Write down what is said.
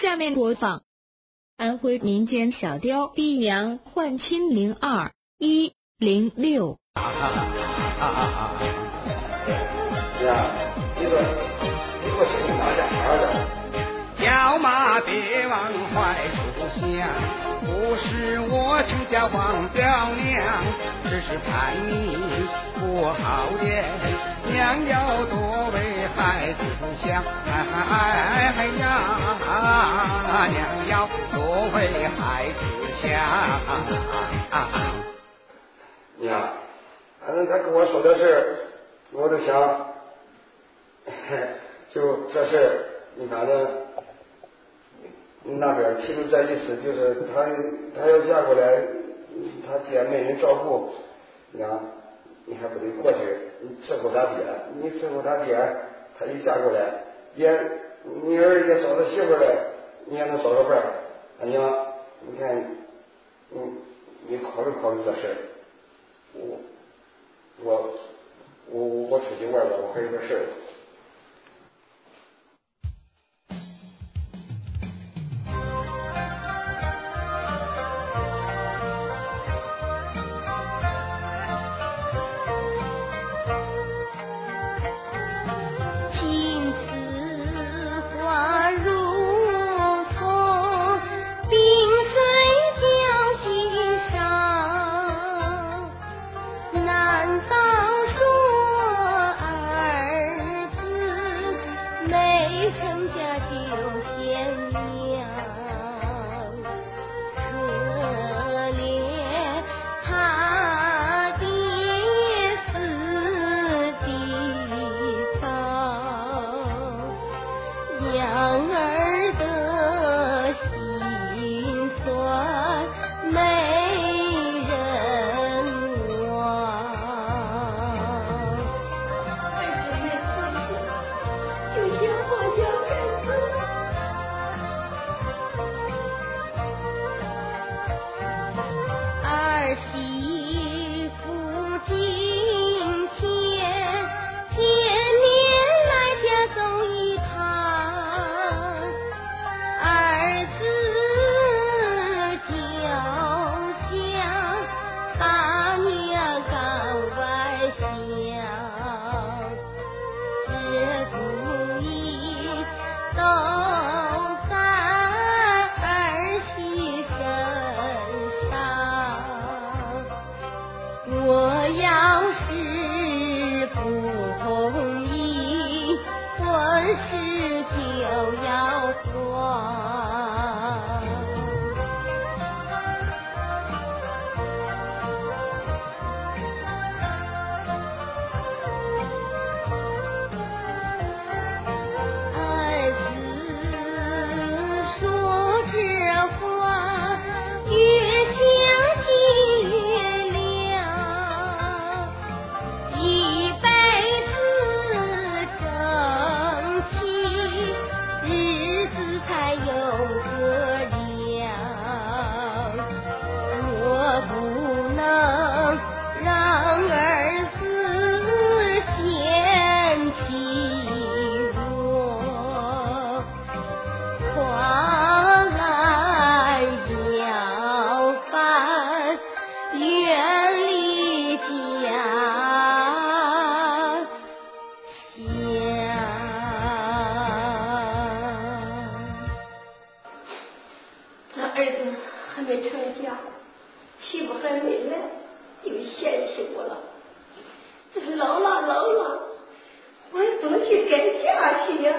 下面播放。安徽民间小调《逼娘换亲零二一零六》。呀，你说，你说是哪家孩的？叫妈别往坏处想，不是我亲家王表娘，只是盼你不好言，娘要多为孩子想，哎哎呀，娘要多为孩子想。娘，反正他跟我说的事，我都想，就这事，你反正那边提出这意思，就是他他要嫁过来，他爹没人照顾，娘，你还不得过去伺候他爹？你伺候他爹，他一嫁过来，也你儿也找到媳妇来，你也能找个伴儿。娘，你看，你你考虑考虑这事儿。我我我我出去玩了，我还有个事儿。那儿子还没成家，媳妇还没来，就嫌弃我了。这老了老了，我也不能去改嫁去呀。